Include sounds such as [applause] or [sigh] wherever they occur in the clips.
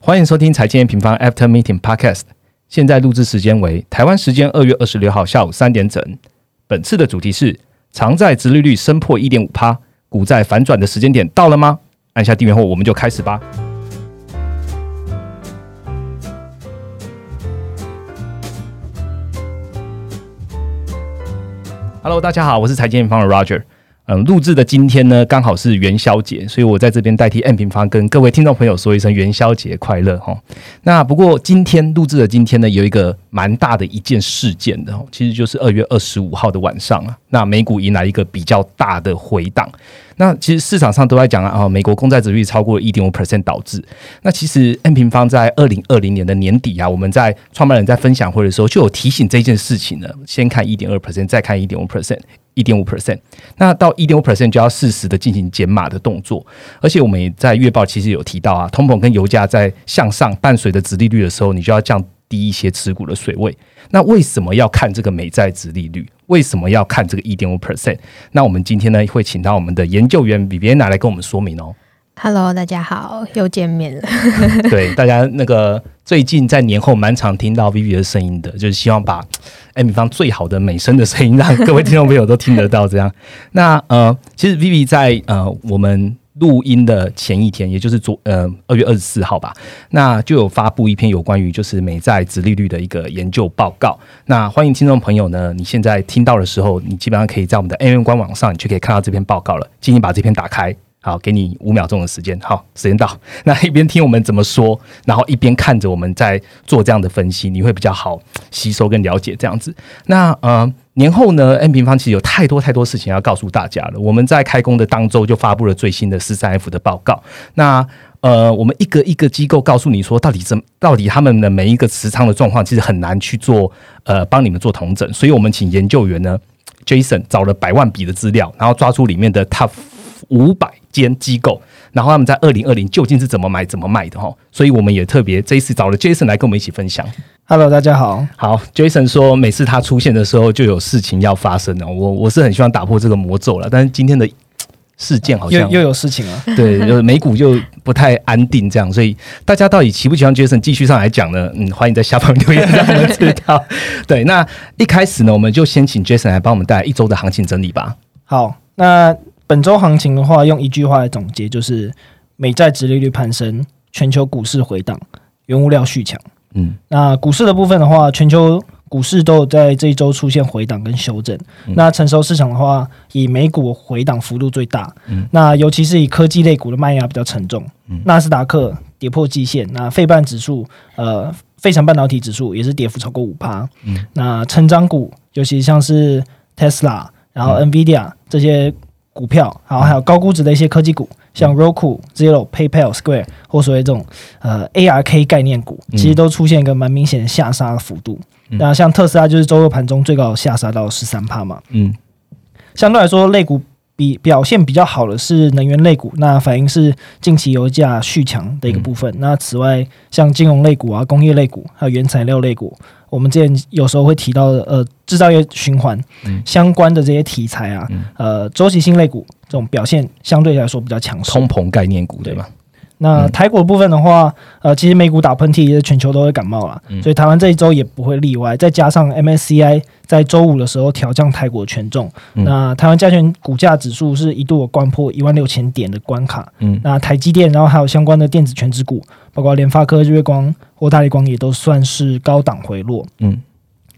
欢迎收听财经平方 After Meeting Podcast。现在录制时间为台湾时间二月二十六号下午三点整。本次的主题是：长债直利率升破一点五趴，股债反转的时间点到了吗？按下订阅后，我们就开始吧。Hello，大家好，我是财经平方的 Roger。嗯，录制的今天呢，刚好是元宵节，所以我在这边代替 N 平方跟各位听众朋友说一声元宵节快乐哈。那不过今天录制的今天呢，有一个蛮大的一件事件的，其实就是二月二十五号的晚上啊，那美股迎来一个比较大的回档。那其实市场上都在讲啊，美国公债值率超过一点五 percent 导致。那其实 N 平方在二零二零年的年底啊，我们在创办人在分享会的时候就有提醒这件事情呢，先看一点二 percent，再看一点五 percent。一点五 percent，那到一点五 percent 就要适时的进行减码的动作，而且我们也在月报其实有提到啊，通膨跟油价在向上伴随的值利率的时候，你就要降低一些持股的水位。那为什么要看这个美债值利率？为什么要看这个一点五 percent？那我们今天呢会请到我们的研究员 Vivian 来跟我们说明哦。Hello，大家好，又见面了。[laughs] 对，大家那个最近在年后蛮常听到 Vivi 的声音的，就是希望把 M 方最好的美声的声音让各位听众朋友都听得到。这样，[laughs] 那呃，其实 Vivi 在呃我们录音的前一天，也就是昨呃二月二十四号吧，那就有发布一篇有关于就是美债殖利率的一个研究报告。那欢迎听众朋友呢，你现在听到的时候，你基本上可以在我们的 AM 官网上，你就可以看到这篇报告了。请你把这篇打开。好，给你五秒钟的时间。好，时间到。那一边听我们怎么说，然后一边看着我们在做这样的分析，你会比较好吸收跟了解这样子。那呃，年后呢，N 平方其实有太多太多事情要告诉大家了。我们在开工的当周就发布了最新的四三 F 的报告。那呃，我们一个一个机构告诉你说，到底怎到底他们的每一个持仓的状况，其实很难去做呃帮你们做同整。所以我们请研究员呢，Jason 找了百万笔的资料，然后抓出里面的 Top 五百。间机构，然后他们在二零二零究竟是怎么买、怎么卖的哈？所以我们也特别这一次找了 Jason 来跟我们一起分享。Hello，大家好。好，Jason 说每次他出现的时候就有事情要发生哦。我我是很希望打破这个魔咒了，但是今天的事件好像又又有事情了。[laughs] 对，就是美股又不太安定这样，所以大家到底喜不喜欢 Jason 继续上来讲呢？嗯，欢迎在下方留言让我们知道。[laughs] 对，那一开始呢，我们就先请 Jason 来帮我们带来一周的行情整理吧。好，那。本周行情的话，用一句话来总结，就是美债直利率攀升，全球股市回档，原物料续强。嗯，那股市的部分的话，全球股市都有在这一周出现回档跟修正。那成熟市场的话，以美股回档幅度最大。嗯，那尤其是以科技类股的卖压比较沉重。嗯，纳斯达克跌破季线，那费半指数，呃，费城半导体指数也是跌幅超过五趴。嗯，那成长股，尤其像是 Tesla，然后 NVIDIA 这些。股票，然后还有高估值的一些科技股，像 Roku、Zero、PayPal、Square 或所谓这种呃 ARK 概念股，其实都出现一个蛮明显的下杀的幅度。那像特斯拉就是周二盘中最高下杀到十三帕嘛。嗯，相对来说，类股。比表现比较好的是能源类股，那反映是近期油价续强的一个部分。那此外，像金融类股啊、工业类股还有原材料类股，我们之前有时候会提到的，呃，制造业循环相关的这些题材啊，呃，周期性类股这种表现相对来说比较强势。通膨概念股对吗？那台股部分的话，呃，其实美股打喷嚏，全球都会感冒了，所以台湾这一周也不会例外。再加上 MSCI 在周五的时候调降台股权重，那台湾加权股价指数是一度关破一万六千点的关卡。嗯，那台积电，然后还有相关的电子全值股，包括联发科、日月光或大力光，也都算是高档回落。嗯，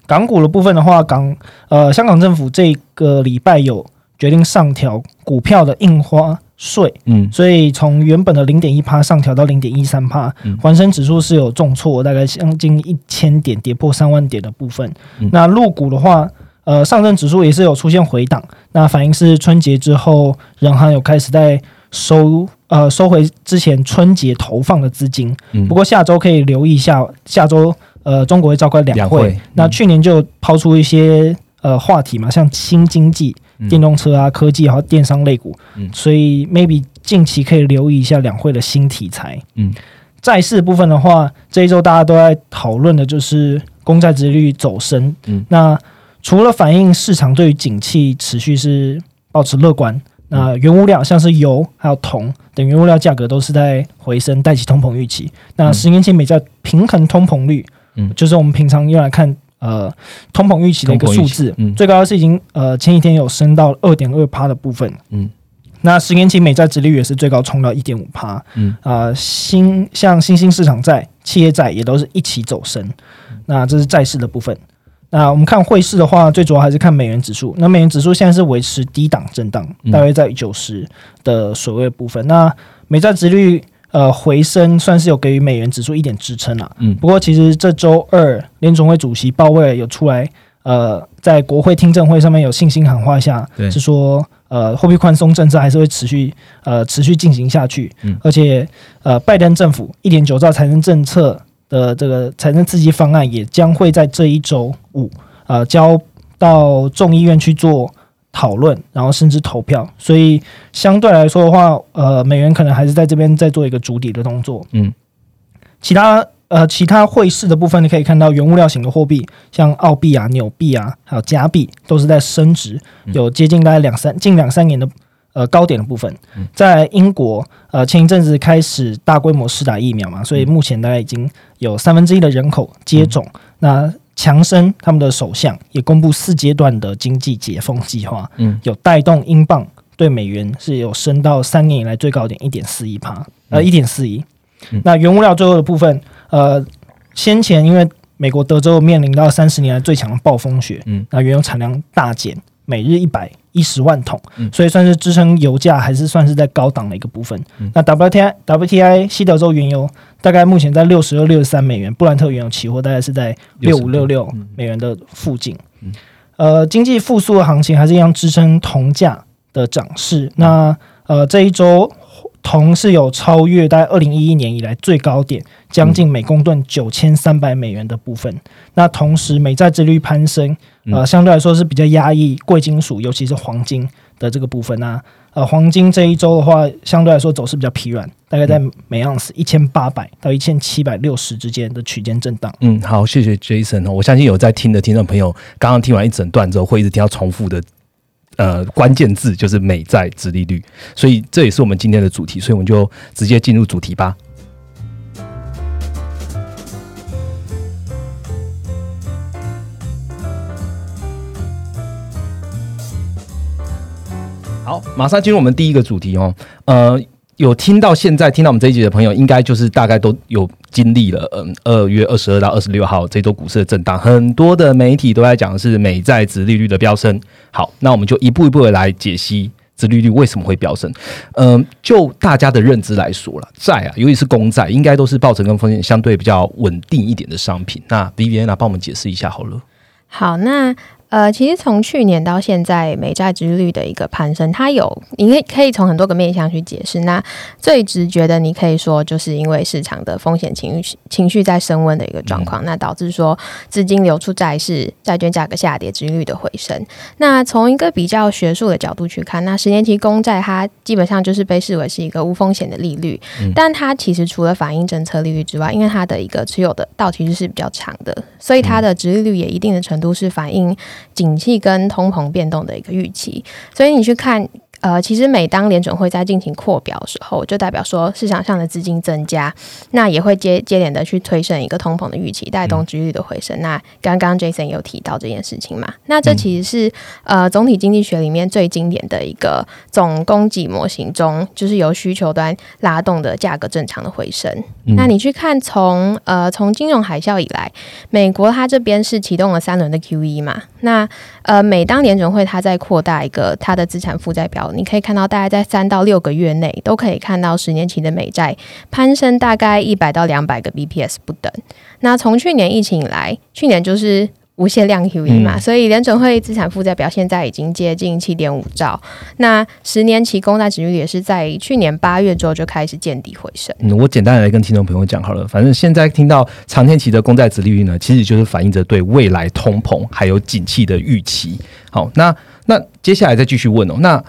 港股的部分的话，港呃，香港政府这个礼拜有决定上调股票的印花。税，嗯，所以从原本的零点一帕上调到零点一三帕，环生指数是有重挫，大概将近一千点，跌破三万点的部分。那入股的话，呃，上证指数也是有出现回档，那反映是春节之后，人行有开始在收，呃，收回之前春节投放的资金。不过下周可以留意一下，下周呃，中国会召开两会，那去年就抛出一些呃话题嘛，像新经济。电动车啊，科技还有电商类股，所以 maybe 近期可以留意一下两会的新题材。嗯，债市部分的话，这一周大家都在讨论的就是公债殖率走升。嗯，那除了反映市场对于景气持续是保持乐观，那原物料像是油还有铜等原物料价格都是在回升，带起通膨预期。那十年期美债平衡通膨率，嗯，就是我们平常用来看呃通膨预期的一个数字，嗯，最高是已经呃前几天有升到二点二趴的部分，嗯。那十年期美债殖利率也是最高冲到一点五趴，嗯啊，新像新兴市场债、企业债也都是一起走升。那这是债市的部分。那我们看汇市的话，最主要还是看美元指数。那美元指数现在是维持低档震荡，大约在九十的所谓部分。那美债殖率呃回升，算是有给予美元指数一点支撑了。嗯，不过其实这周二联总会主席鲍威尔有出来，呃，在国会听证会上面有信心喊话下，是说。呃，货币宽松政策还是会持续呃持续进行下去，嗯，而且呃，拜登政府一点九兆财政政策的这个财政刺激方案也将会在这一周五呃交到众议院去做讨论，然后甚至投票，所以相对来说的话，呃，美元可能还是在这边在做一个筑底的动作，嗯，其他。呃，其他汇市的部分，你可以看到原物料型的货币，像澳币啊、纽币啊，还有加币，都是在升值，有接近大概两三近两三年的呃高点的部分。在英国，呃，前一阵子开始大规模施打疫苗嘛，所以目前大概已经有三分之一的人口接种。那强生他们的首相也公布四阶段的经济解封计划，嗯，有带动英镑对美元是有升到三年以来最高点一点四一帕，呃，一点四一。那原物料最后的部分。呃，先前因为美国德州面临到三十年来最强的暴风雪，嗯，那原油产量大减，每日一百一十万桶，嗯，所以算是支撑油价还是算是在高档的一个部分。那 WTI WTI 西德州原油大概目前在六十二六十三美元，布兰特原油期货大概是在六五六六美元的附近。呃，经济复苏的行情还是一样支撑铜价的涨势。那呃这一周。铜是有超越在二零一一年以来最高点，将近每公吨九千三百美元的部分。那同时美债利率攀升，呃，相对来说是比较压抑贵金属，尤其是黄金的这个部分。那呃，黄金这一周的话，相对来说走势比较疲软，大概在每盎司一千八百到一千七百六十之间的区间震荡。嗯，好，谢谢 Jason 哦，我相信有在听的听众朋友，刚刚听完一整段之后，会一直听到重复的。呃，关键字就是美债殖利率，所以这也是我们今天的主题，所以我们就直接进入主题吧。好，马上进入我们第一个主题哦，呃。有听到现在听到我们这一集的朋友，应该就是大概都有经历了，嗯，二月二十二到二十六号这周股市的震荡，很多的媒体都在讲的是美债值利率的飙升。好，那我们就一步一步的来解析值利率为什么会飙升。嗯，就大家的认知来说了，债啊，尤其是公债，应该都是报酬跟风险相对比较稳定一点的商品。那 B B N 啊，帮我们解释一下好了。好，那。呃，其实从去年到现在，美债值率的一个攀升，它有你可以可以从很多个面向去解释。那最直觉的，你可以说就是因为市场的风险情绪情绪在升温的一个状况，那导致说资金流出债市，债券价格下跌，殖率的回升。那从一个比较学术的角度去看，那十年期公债它基本上就是被视为是一个无风险的利率，但它其实除了反映政策利率之外，因为它的一个持有的到期日是比较长的，所以它的殖利率也一定的程度是反映。景气跟通膨变动的一个预期，所以你去看。呃，其实每当联准会在进行扩表的时候，就代表说市场上的资金增加，那也会接接连的去推升一个通膨的预期，带动利率的回升。那刚刚 Jason 有提到这件事情嘛？那这其实是呃总体经济学里面最经典的一个总供给模型中，就是由需求端拉动的价格正常的回升。那你去看从呃从金融海啸以来，美国它这边是启动了三轮的 QE 嘛？那呃每当联准会它在扩大一个它的资产负债表。你可以看到，大概在三到六个月内，都可以看到十年期的美债攀升大概一百到两百个 BPS 不等。那从去年疫情以来，去年就是无限量 QE 嘛，所以联准会资产负债表现在已经接近七点五兆。那十年期公债值率也是在去年八月之后就开始见底回升。嗯我简单来跟听众朋友讲好了，反正现在听到长天期的公债值利率呢，其实就是反映着对未来通膨还有景气的预期。好，那那接下来再继续问哦，那。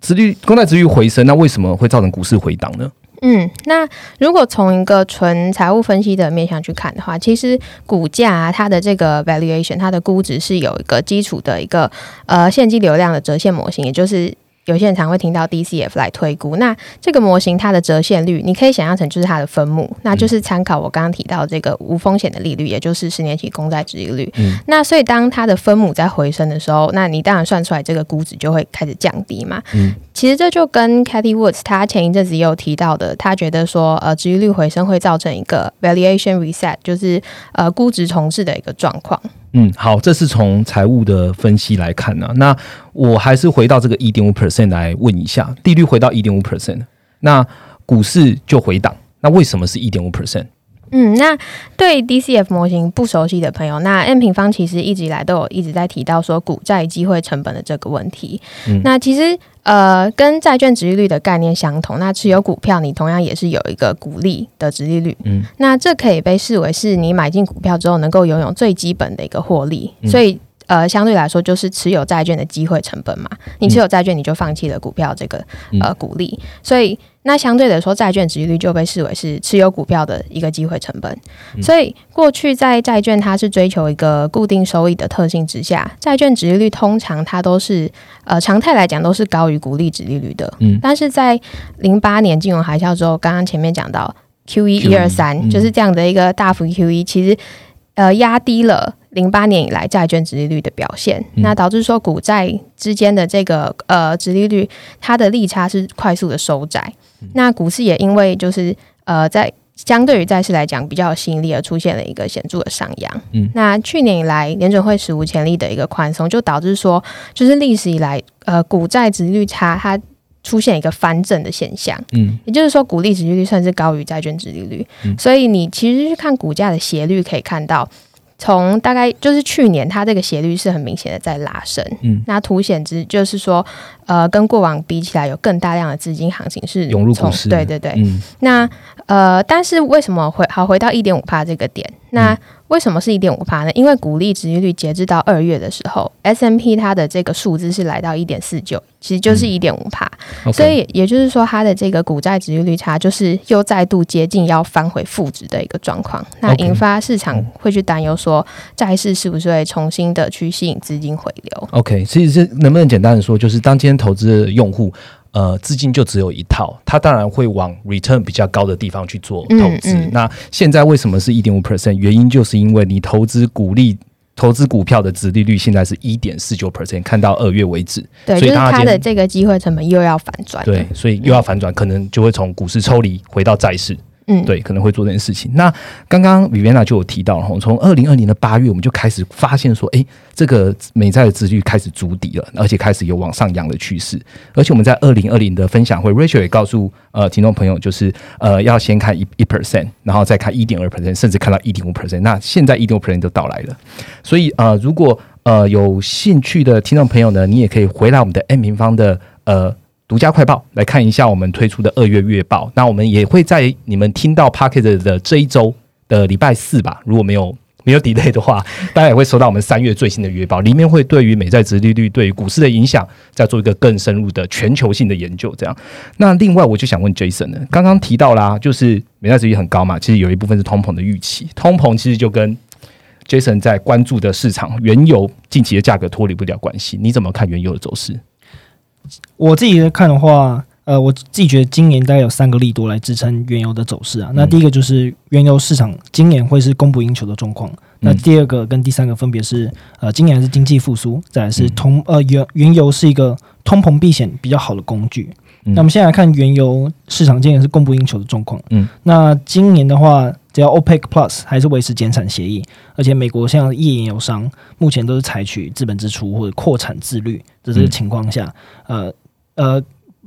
殖率公债殖率回升，那为什么会造成股市回档呢？嗯，那如果从一个纯财务分析的面向去看的话，其实股价它的这个 valuation，它的估值是有一个基础的一个呃现金流量的折现模型，也就是有些人常会听到 DCF 来推估。那这个模型它的折现率，你可以想象成就是它的分母，那就是参考我刚刚提到这个无风险的利率，也就是十年期公债殖利率。嗯，那所以当它的分母在回升的时候，那你当然算出来这个估值就会开始降低嘛。嗯，其实这就跟 Cathy Woods 他前一阵子也有提到的，他觉得说呃殖利率回升会造成一个 valuation reset，就是呃估值重置的一个状况。嗯，好，这是从财务的分析来看呢。那我还是回到这个一点五 percent 来问一下，利率回到一点五 percent，那股市就回档，那为什么是一点五 percent？嗯，那对 DCF 模型不熟悉的朋友，那 M 平方其实一直以来都有一直在提到说股债机会成本的这个问题。嗯，那其实呃跟债券值利率的概念相同，那持有股票你同样也是有一个股利的值利率。嗯，那这可以被视为是你买进股票之后能够拥有最基本的一个获利，所以。呃，相对来说就是持有债券的机会成本嘛。你持有债券，你就放弃了股票这个呃鼓励，所以那相对来说，债券值率就被视为是持有股票的一个机会成本。所以过去在债券它是追求一个固定收益的特性之下，债券值率通常它都是呃常态来讲都是高于股利值利率的。嗯，但是在零八年金融海啸之后，刚刚前面讲到 Q 一一二三就是这样的一个大幅 Q 一其实呃压低了。零八年以来债券殖利率的表现，那导致说股债之间的这个呃殖利率，它的利差是快速的收窄。那股市也因为就是呃在相对于债市来讲比较有吸引力而出现了一个显著的上扬。嗯，那去年以来联准会史无前例的一个宽松，就导致说就是历史以来呃股债殖率差它出现一个翻正的现象。嗯，也就是说股利值利率算是高于债券值利率。嗯，所以你其实去看股价的斜率可以看到。从大概就是去年，它这个斜率是很明显的在拉升，嗯，那凸显之就是说，呃，跟过往比起来，有更大量的资金行情是涌入股市，对对对，那呃，但是为什么回好回到一点五帕这个点？那为什么是一点五帕呢？因为股利值利率截至到二月的时候，S M P 它的这个数字是来到一点四九，其实就是一点五帕，所以也就是说，它的这个股债值利率差就是又再度接近要翻回负值的一个状况，那引发市场会去担忧说，债市是不是会重新的去吸引资金回流？OK，其实是能不能简单的说，就是当今天投资的用户。呃，资金就只有一套，他当然会往 return 比较高的地方去做投资。那现在为什么是一点五 percent？原因就是因为你投资股利、投资股票的值利率现在是一点四九 percent，看到二月为止。对，所以它的这个机会成本又要反转。对，所以又要反转，可能就会从股市抽离，回到债市。嗯，对，可能会做这件事情。那刚刚 Viviana 就有提到哈，从二零二零的八月，我们就开始发现说，哎，这个美债的殖率开始筑底了，而且开始有往上扬的趋势。而且我们在二零二零的分享会，Rachel 也告诉呃听众朋友，就是呃要先看一一 percent，然后再看一点二 percent，甚至看到一点五 percent。那现在一点五 percent 都到来了。所以呃，如果呃有兴趣的听众朋友呢，你也可以回来我们的 N 平方的呃。独家快报来看一下我们推出的二月月报，那我们也会在你们听到 Pocket 的这一周的礼拜四吧，如果没有没有 delay 的话，大家也会收到我们三月最新的月报，里面会对于美债殖利率对于股市的影响，再做一个更深入的全球性的研究。这样，那另外我就想问 Jason 呢，刚刚提到啦，就是美债殖利率很高嘛，其实有一部分是通膨的预期，通膨其实就跟 Jason 在关注的市场原油近期的价格脱离不了关系，你怎么看原油的走势？我自己看的话，呃，我自己觉得今年大概有三个利多来支撑原油的走势啊。那第一个就是原油市场今年会是供不应求的状况。那第二个跟第三个分别是，呃，今年是经济复苏，再来是通呃原原油是一个通膨避险比较好的工具。那我们现在来看原油市场今年是供不应求的状况。嗯，那今年的话，只要 OPEC Plus 还是维持减产协议，而且美国像页岩油商目前都是采取资本支出或者扩产自律的这个情况下，呃呃，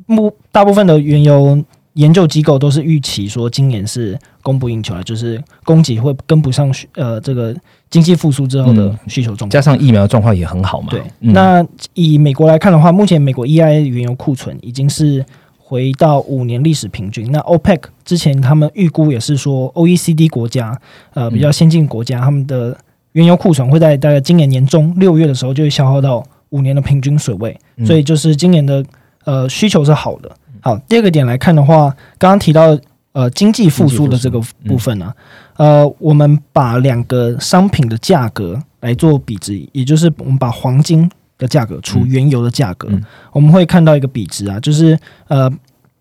目大部分的原油。研究机构都是预期说，今年是供不应求了，就是供给会跟不上呃这个经济复苏之后的需求状况，加上疫苗状况也很好嘛。对，那以美国来看的话，目前美国 EIA 原油库存已经是回到五年历史平均。那 OPEC 之前他们预估也是说，OECD 国家呃比较先进国家他们的原油库存会在大概今年年中六月的时候就会消耗到五年的平均水位，所以就是今年的呃需求是好的。好，第二个点来看的话，刚刚提到呃经济复苏的这个部分呢，呃，我们把两个商品的价格来做比值，也就是我们把黄金的价格除原油的价格，我们会看到一个比值啊，就是呃，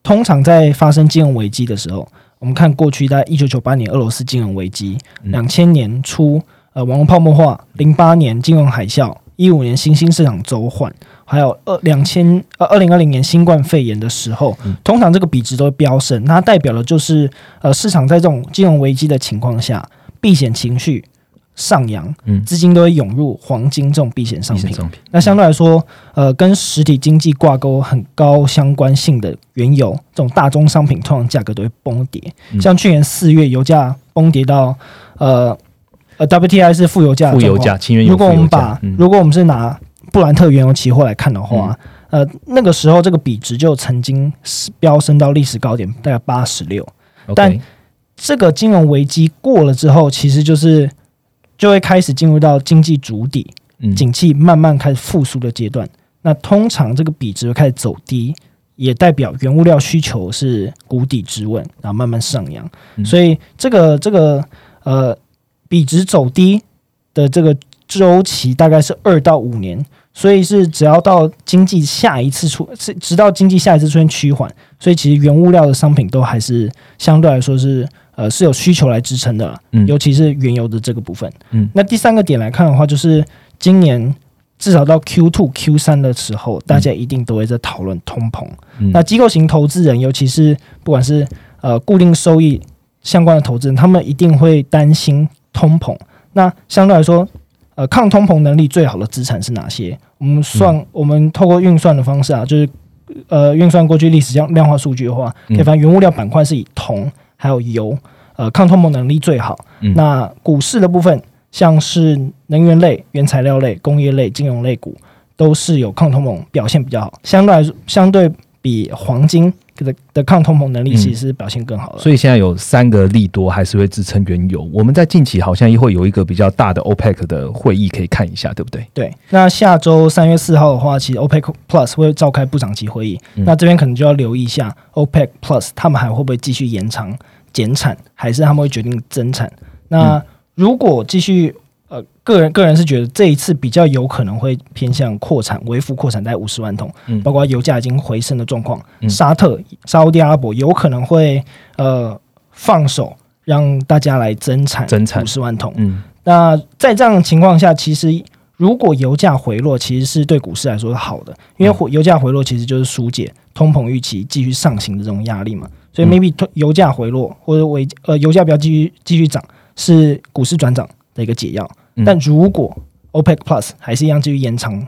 通常在发生金融危机的时候，我们看过去在一九九八年俄罗斯金融危机，两千年初呃网络泡沫化，零八年金融海啸，一五年新兴市场周换。还有二两千呃二零二零年新冠肺炎的时候，通常这个比值都会飙升，它代表的就是呃市场在这种金融危机的情况下，避险情绪上扬，资金都会涌入黄金这种避险商品。那相对来说，呃，跟实体经济挂钩很高相关性的原油这种大宗商品，通常价格都会崩跌。像去年四月油价崩跌到呃呃 WTI 是负油价，负油价，如果我们把如果我们是拿布兰特原油期货来看的话，呃，那个时候这个比值就曾经飙升到历史高点，大概八十六。但这个金融危机过了之后，其实就是就会开始进入到经济主底、景气慢慢开始复苏的阶段。那通常这个比值会开始走低，也代表原物料需求是谷底之问，然后慢慢上扬。所以这个这个呃比值走低的这个周期大概是二到五年。所以是只要到经济下一次出，是直到经济下一次出现趋缓，所以其实原物料的商品都还是相对来说是呃是有需求来支撑的，嗯，尤其是原油的这个部分，嗯，那第三个点来看的话，就是今年至少到 Q two Q 三的时候，大家一定都会在讨论通膨，那机构型投资人，尤其是不管是呃固定收益相关的投资人，他们一定会担心通膨，那相对来说。呃，抗通膨能力最好的资产是哪些？我们算，我们透过运算的方式啊，就是呃，运算过去历史量量化数据的话，可以发现原物料板块是以铜还有油，呃，抗通膨能力最好。那股市的部分，像是能源类、原材料类、工业类、金融类股，都是有抗通膨表现比较好，相对来说，相对比黄金。的的抗通膨能力其实表现更好了，所以现在有三个利多还是会支撑原油。我们在近期好像也会有一个比较大的 OPEC 的会议可以看一下，对不对？对，那下周三月四号的话，其实 OPEC Plus 会召开部长级会议，那这边可能就要留意一下 OPEC Plus 他们还会不会继续延长减产，还是他们会决定增产？那如果继续。呃，个人个人是觉得这一次比较有可能会偏向扩产，微幅扩产在五十万桶，嗯，包括油价已经回升的状况，沙特、沙特阿拉伯有可能会呃放手让大家来增产，增产。五十万桶，嗯，那在这样的情况下，其实如果油价回落，其实是对股市来说是好的，因为油价回落其实就是疏解通膨预期继续上行的这种压力嘛，所以 maybe 油价回落或者为呃油价不要继续继续涨，是股市转涨。的一个解药，但如果 OPEC Plus 还是一样继续延长，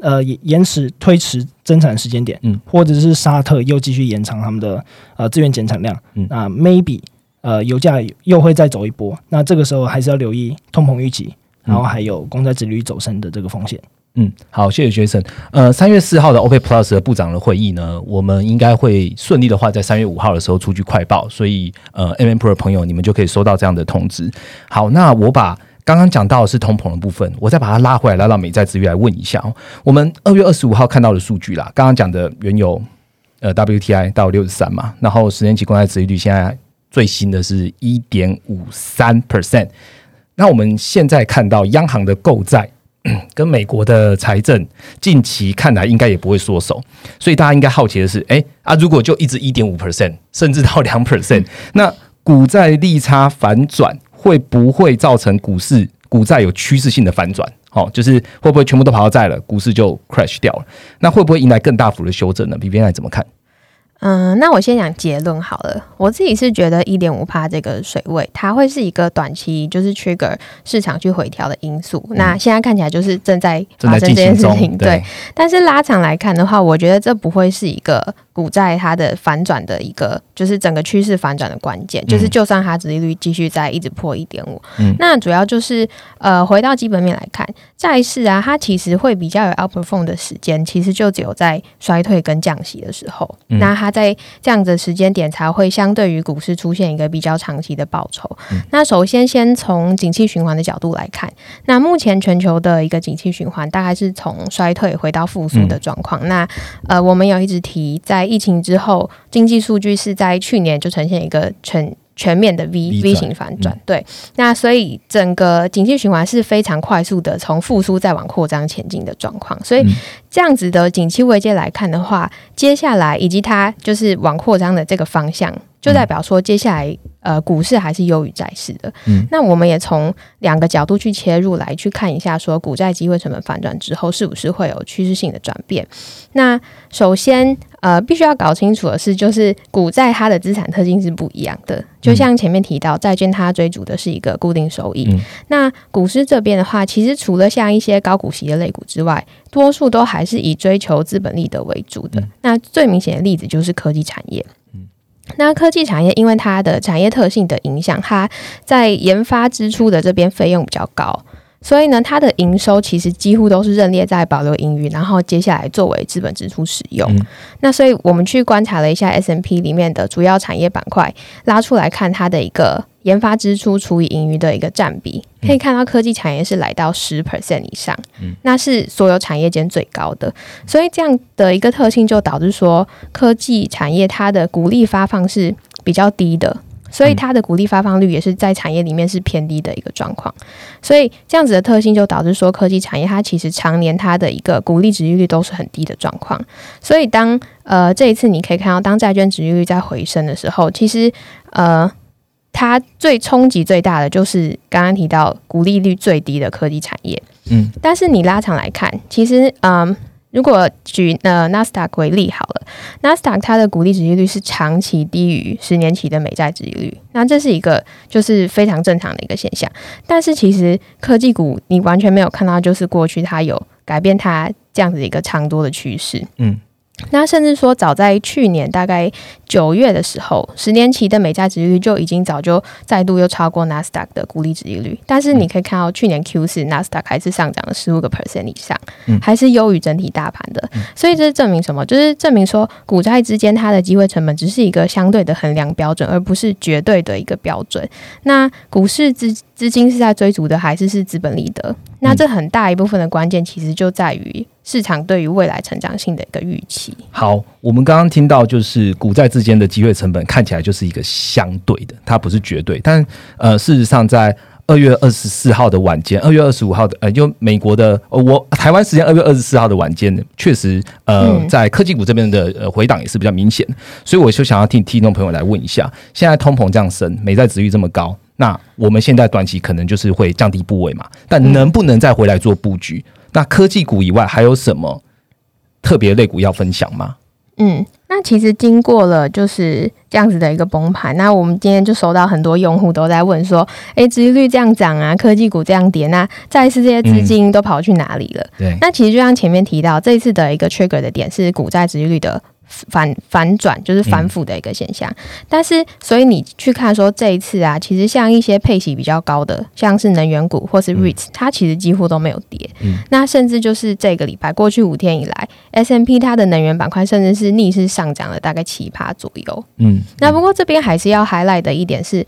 呃，延迟推迟增产时间点，嗯，或者是沙特又继续延长他们的呃资源减产量，嗯，那 maybe 呃油价又会再走一波，那这个时候还是要留意通膨预期，然后还有公债殖率走升的这个风险。嗯，好，谢谢 Jason。呃，三月四号的 OPEC Plus 的部长的会议呢，我们应该会顺利的话，在三月五号的时候出具快报，所以呃，M M Pro 的朋友你们就可以收到这样的通知。好，那我把。刚刚讲到的是通膨的部分，我再把它拉回来，拉到美债之余来问一下哦。我们二月二十五号看到的数据啦，刚刚讲的原油呃 WTI 到六十三嘛，然后十年期公债殖利率现在最新的是一点五三 percent。那我们现在看到央行的购债跟美国的财政近期看来应该也不会缩手，所以大家应该好奇的是，哎啊，如果就一直一点五 percent，甚至到两 percent，那股债利差反转。会不会造成股市股债有趋势性的反转？好，就是会不会全部都跑到债了，股市就 crash 掉了？那会不会迎来更大幅的修正呢？比边来怎么看？嗯，那我先讲结论好了。我自己是觉得一点五帕这个水位，它会是一个短期就是 trigger 市场去回调的因素。那现在看起来就是正在发生这件事情，对。但是拉长来看的话，我觉得这不会是一个。股债它的反转的一个，就是整个趋势反转的关键，就是就算它殖利率继续在一直破一点五，那主要就是呃回到基本面来看，债市啊，它其实会比较有 outperform 的时间，其实就只有在衰退跟降息的时候，那它在这样的时间点才会相对于股市出现一个比较长期的报酬。那首先先从景气循环的角度来看，那目前全球的一个景气循环大概是从衰退回到复苏的状况。那呃，我们有一直提在。疫情之后，经济数据是在去年就呈现一个全全面的 V V 型反转。对，那所以整个经济循环是非常快速的从复苏再往扩张前进的状况。所以这样子的景气位阶来看的话，接下来以及它就是往扩张的这个方向。就代表说，接下来呃，股市还是优于债市的。嗯，那我们也从两个角度去切入来去看一下，说股债机会成本反转之后，是不是会有趋势性的转变？那首先呃，必须要搞清楚的是，就是股债它的资产特性是不一样的。就像前面提到，债券它追逐的是一个固定收益。那股市这边的话，其实除了像一些高股息的类股之外，多数都还是以追求资本利得为主的。那最明显的例子就是科技产业。那科技产业因为它的产业特性的影响，它在研发支出的这边费用比较高，所以呢，它的营收其实几乎都是认列在保留盈余，然后接下来作为资本支出使用。那所以我们去观察了一下 S M P 里面的主要产业板块，拉出来看它的一个。研发支出除以盈余的一个占比，可以看到科技产业是来到十 percent 以上，那是所有产业间最高的。所以这样的一个特性就导致说，科技产业它的股利发放是比较低的，所以它的股利发放率也是在产业里面是偏低的一个状况。所以这样子的特性就导致说，科技产业它其实常年它的一个股利值利率都是很低的状况。所以当呃这一次你可以看到，当债券值利率在回升的时候，其实呃。它最冲击最大的就是刚刚提到股利率最低的科技产业，嗯，但是你拉长来看，其实，嗯，如果举呃纳斯达克为例好了，纳斯达克它的股利值利率是长期低于十年期的美债值利率，那这是一个就是非常正常的一个现象。但是其实科技股你完全没有看到，就是过去它有改变它这样子一个长多的趋势，嗯。那甚至说，早在去年大概九月的时候，十年期的美债值利率就已经早就再度又超过纳斯达克的股利值利率。但是你可以看到，去年 Q 四纳斯达克还是上涨了十五个 percent 以上，还是优于整体大盘的。所以这是证明什么？就是证明说，股债之间它的机会成本只是一个相对的衡量标准，而不是绝对的一个标准。那股市资资金是在追逐的，还是是资本利得？那这很大一部分的关键，其实就在于。市场对于未来成长性的一个预期。好，我们刚刚听到就是股债之间的机会成本看起来就是一个相对的，它不是绝对。但呃，事实上在二月二十四号的晚间，二月二十五号的呃，就美国的我台湾时间二月二十四号的晚间，确实呃，在科技股这边的呃回档也是比较明显。所以我就想要替听众朋友来问一下：现在通膨这样升，美债值率这么高，那我们现在短期可能就是会降低部位嘛？但能不能再回来做布局？那科技股以外还有什么特别类股要分享吗？嗯，那其实经过了就是这样子的一个崩盘，那我们今天就收到很多用户都在问说：“哎，殖利率这样涨啊，科技股这样跌，那再一次这些资金都跑去哪里了？”对，那其实就像前面提到，这一次的一个 trigger 的点是股债殖利率的。反反转就是反腐的一个现象，但是所以你去看说这一次啊，其实像一些配息比较高的，像是能源股或是 REITs，它其实几乎都没有跌。嗯，那甚至就是这个礼拜过去五天以来，S M P 它的能源板块甚至是逆势上涨了大概七趴左右。嗯，那不过这边还是要 highlight 的一点是。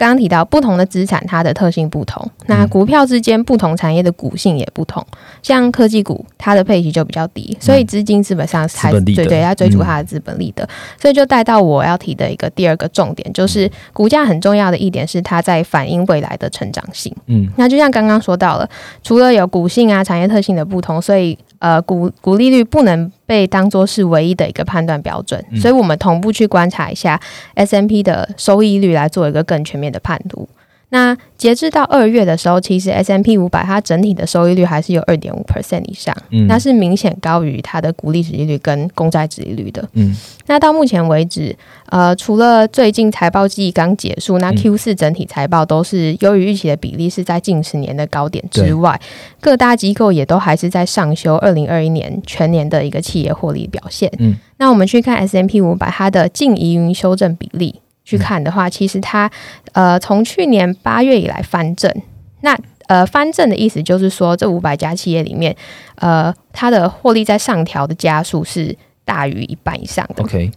刚刚提到不同的资产，它的特性不同。那股票之间不同产业的股性也不同。像科技股，它的配息就比较低，所以资金基本上还对对要追逐它的资本利得。所以就带到我要提的一个第二个重点，就是股价很重要的一点是它在反映未来的成长性。嗯，那就像刚刚说到了，除了有股性啊产业特性的不同，所以。呃，股股利率不能被当做是唯一的一个判断标准，所以我们同步去观察一下 S M P 的收益率，来做一个更全面的判读。那截至到二月的时候，其实 S M P 五百它整体的收益率还是有二点五 percent 以上，嗯那是明显高于它的股利值利率跟公债值利率的。嗯，那到目前为止，呃，除了最近财报季刚结束，那 Q 四整体财报都是优于预期的比例是在近十年的高点之外，各大机构也都还是在上修二零二一年全年的一个企业获利表现。嗯，那我们去看 S M P 五百它的净移云修正比例。去看的话，其实它呃从去年八月以来翻正，那呃翻正的意思就是说，这五百家企业里面，呃它的获利在上调的加速是大于一半以上的。OK。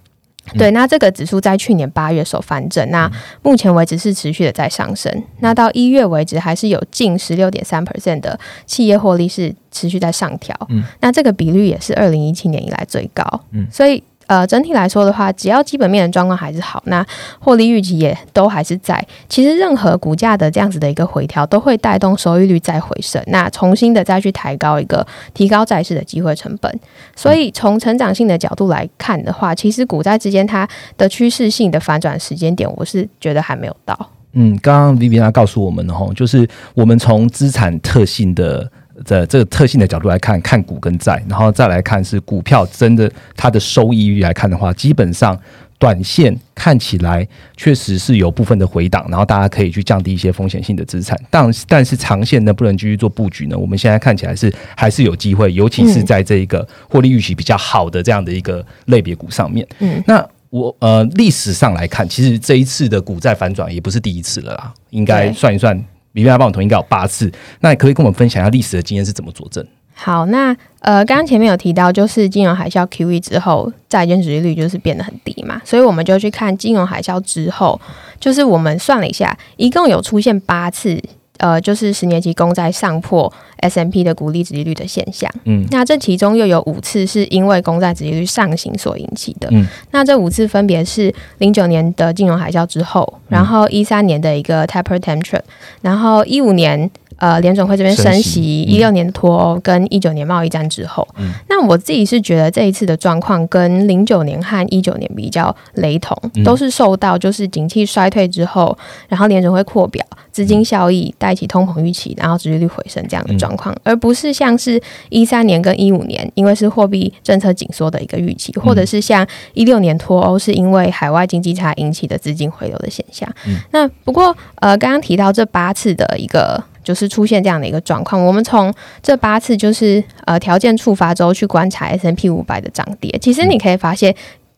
对，那这个指数在去年八月首翻正，那目前为止是持续的在上升。那到一月为止，还是有近十六点三 percent 的企业获利是持续在上调。嗯，那这个比率也是二零一七年以来最高。嗯，所以呃，整体来说的话，只要基本面的状况还是好，那获利预期也都还是在。其实任何股价的这样子的一个回调，都会带动收益率再回升，那重新的再去抬高一个提高债市的机会成本。所以从成长性的角度来看的话，其实股债之间它的趋势性的反转时间点，我是觉得还没有到。嗯，刚刚 Vivian 告诉我们的吼，就是我们从资产特性的。在这个特性的角度来看，看股跟债，然后再来看是股票真的它的收益率来看的话，基本上短线看起来确实是有部分的回档，然后大家可以去降低一些风险性的资产，但但是长线能不能继续做布局呢？我们现在看起来是还是有机会，尤其是在这一个获利预期比较好的这样的一个类别股上面。嗯，那我呃历史上来看，其实这一次的股债反转也不是第一次了啦，应该算一算。里面要帮我同应该有八次，那你可以跟我们分享一下历史的经验是怎么佐证？好，那呃，刚刚前面有提到，就是金融海啸 QE 之后，债券收益率就是变得很低嘛，所以我们就去看金融海啸之后，就是我们算了一下，一共有出现八次。呃，就是十年期公债上破 S M P 的股利值利率的现象。嗯，那这其中又有五次是因为公债值利率上行所引起的。嗯，那这五次分别是零九年的金融海啸之后，然后一三年的一个 taper tantrum，然后一五年。呃，联总会这边升息，一六年的脱欧跟一九年贸易战之后，那我自己是觉得这一次的状况跟零九年和一九年比较雷同，都是受到就是景气衰退之后，然后联总会扩表，资金效益带起通膨预期，然后殖利率回升这样的状况，而不是像是一三年跟一五年，因为是货币政策紧缩的一个预期，或者是像一六年脱欧是因为海外经济差引起的资金回流的现象。那不过呃，刚刚提到这八次的一个。就是出现这样的一个状况，我们从这八次就是呃条件触发之后去观察 S N P 五百的涨跌，其实你可以发现，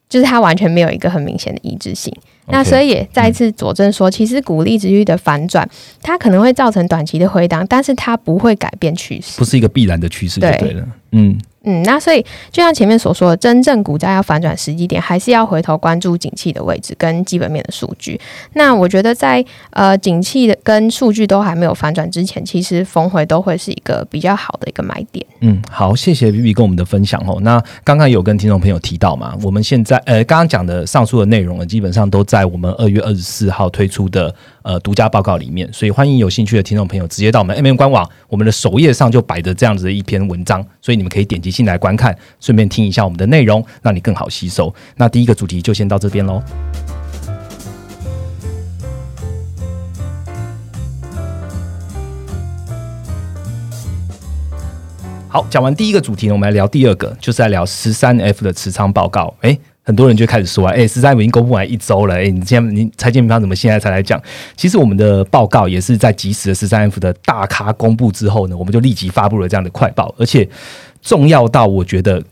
就是它完全没有一个很明显的一致性。那所以也再次佐证说，其实股利值率的反转，它可能会造成短期的回档，但是它不会改变趋势，不是一个必然的趋势，就对了。嗯。嗯，那所以就像前面所说的，真正股价要反转时机点，还是要回头关注景气的位置跟基本面的数据。那我觉得在呃景气的跟数据都还没有反转之前，其实峰回都会是一个比较好的一个买点。嗯，好，谢谢 B B 跟我们的分享哦。那刚刚有跟听众朋友提到嘛，我们现在呃刚刚讲的上述的内容呢，基本上都在我们二月二十四号推出的。呃，独家报告里面，所以欢迎有兴趣的听众朋友直接到我们 M M 官网，我们的首页上就摆着这样子的一篇文章，所以你们可以点击进来观看，顺便听一下我们的内容，让你更好吸收。那第一个主题就先到这边喽。好，讲完第一个主题呢，我们来聊第二个，就是在聊十三 F 的持仓报告。诶。很多人就开始说啊，哎，十三已经公布完一周了，哎，你现在你财经平方怎么现在才来讲？其实我们的报告也是在及时的十三 F 的大咖公布之后呢，我们就立即发布了这样的快报，而且重要到我觉得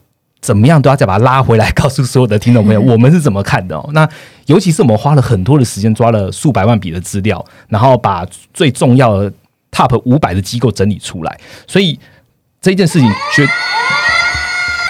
怎么样都要再把它拉回来，告诉所有的听众朋友，[laughs] 我们是怎么看的哦。那尤其是我们花了很多的时间，抓了数百万笔的资料，然后把最重要的 Top 五百的机构整理出来，所以这件事情绝。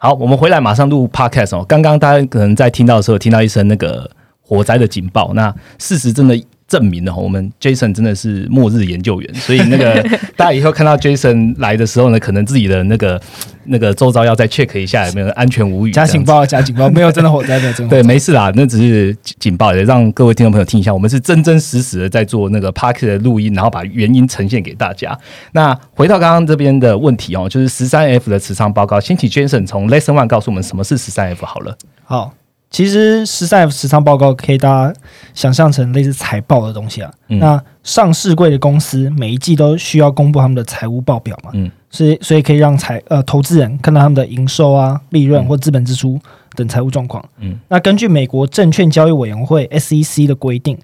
好，我们回来马上录 podcast 哦。刚刚大家可能在听到的时候，听到一声那个火灾的警报。那事实真的。证明了我们 Jason 真的是末日研究员，所以那个 [laughs] 大家以后看到 Jason 来的时候呢，可能自己的那个那个周遭要再 check 一下有没有安全无虞。加警报，加警报，没有真的火灾的，真 [laughs] 对，没事啦，那只是警报，也让各位听众朋友听一下，我们是真真实实的在做那个 Park 的录音，然后把原因呈现给大家。那回到刚刚这边的问题哦，就是十三 F 的持仓报告，先请 Jason 从 Lesson One 告诉我们什么是十三 F 好了。好。其实十三 F 持仓报告可以大家想象成类似财报的东西啊。那上市柜的公司每一季都需要公布他们的财务报表嘛。嗯。所以所以可以让财呃投资人看到他们的营收啊、利润或资本支出等财务状况。嗯。那根据美国证券交易委员会 SEC 的规定，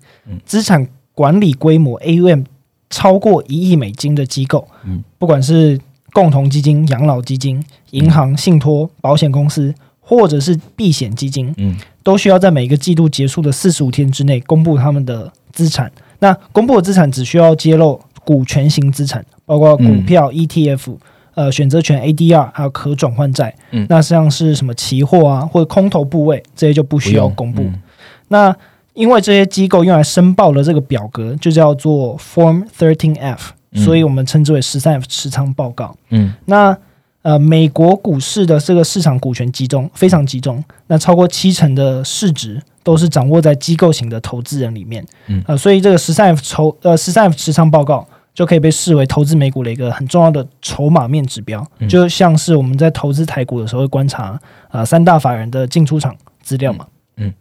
资产管理规模 AUM 超过一亿美金的机构，嗯，不管是共同基金、养老基金、银行、信托、保险公司。或者是避险基金，嗯，都需要在每个季度结束的四十五天之内公布他们的资产。那公布的资产只需要揭露股权型资产，包括股票、ETF、呃选择权 ADR，还有可转换债。嗯，那像是什么期货啊，或者空头部位这些就不需要公布。那因为这些机构用来申报的这个表格就叫做 Form Thirteen F，所以我们称之为十三 F 持仓报告。嗯，那呃，美国股市的这个市场股权集中非常集中，那超过七成的市值都是掌握在机构型的投资人里面。嗯，呃，所以这个十三 F 筹呃十三 F 持仓报告就可以被视为投资美股的一个很重要的筹码面指标，就像是我们在投资台股的时候会观察啊三大法人的进出场资料嘛。嗯，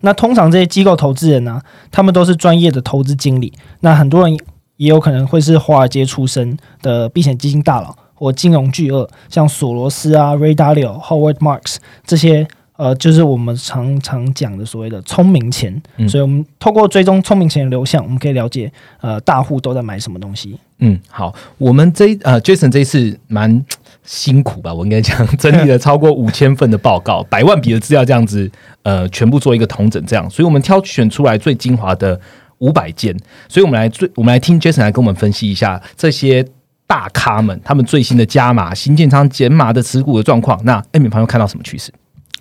那通常这些机构投资人呢，他们都是专业的投资经理，那很多人也有可能会是华尔街出身的避险基金大佬。或金融巨鳄，像索罗斯啊、Ray Dalio、Howard Marks 这些，呃，就是我们常常讲的所谓的聪明钱。所以，我们透过追踪聪明钱的流向，我们可以了解，呃，大户都在买什么东西。嗯，好，我们这呃，Jason 这一次蛮辛苦吧？我应该讲，整理了超过五千份的报告，百万笔的资料，这样子，呃，全部做一个统整，这样，所以我们挑选出来最精华的五百件。所以我们来最，我们来听 Jason 来跟我们分析一下这些。大咖们，他们最新的加码、新建仓减码的持股的状况，那艾米朋友看到什么趋势？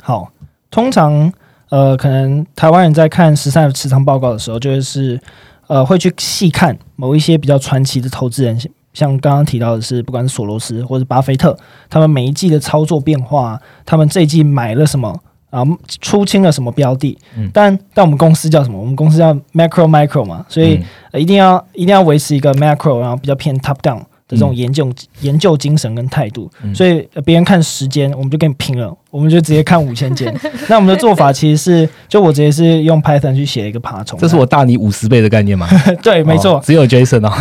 好，通常呃，可能台湾人在看十三持仓报告的时候，就是呃，会去细看某一些比较传奇的投资人，像刚刚提到的是，不管是索罗斯或者巴菲特，他们每一季的操作变化，他们这一季买了什么啊，出清了什么标的？嗯，但但我们公司叫什么？我们公司叫 Macro Micro 嘛，所以一定要一定要维持一个 Macro，然后比较偏 Top Down。的这种研究研究精神跟态度，所以别人看时间，我们就跟你拼了，我们就直接看五千件。[laughs] 那我们的做法其实是，就我直接是用 Python 去写一个爬虫，这是我大你五十倍的概念吗？[laughs] 对，没错，只有 Jason 哦，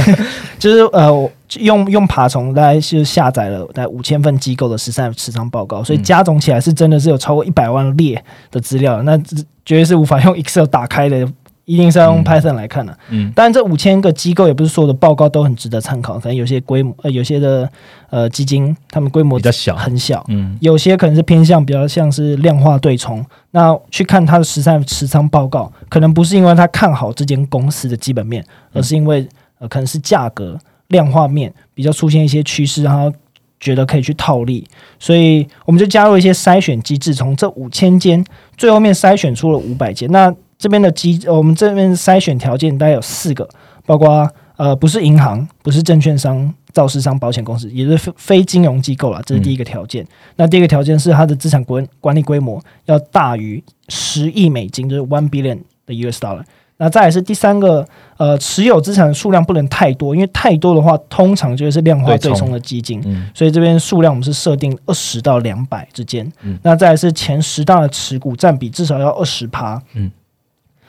[laughs] 就是呃，用用爬虫来是下载了大概五千份机构的十三持仓报告，所以加总起来是真的是有超过一百万列的资料，那绝对是无法用 Excel 打开的。一定是要用 Python 来看的，嗯，当然这五千个机构也不是所有的报告都很值得参考，可能有些规模呃有些的呃基金，他们规模比较小，很小，嗯，有些可能是偏向比较像是量化对冲，那去看它的实战持仓报告，可能不是因为他看好这间公司的基本面，而是因为呃可能是价格量化面比较出现一些趋势，然后觉得可以去套利，所以我们就加入一些筛选机制，从这五千间最后面筛选出了五百间，那。这边的机，我们这边筛选条件大概有四个，包括呃，不是银行，不是证券商、造市商、保险公司，也是非非金融机构啦，这是第一个条件。那第二个条件是它的资产管管理规模要大于十亿美金，就是 one billion 的 US dollar。那再来是第三个，呃，持有资产的数量不能太多，因为太多的话，通常就是量化对冲的基金。嗯所以这边数量我们是设定二十到两百之间。嗯那再来是前十大的持股占比至少要二十趴。嗯。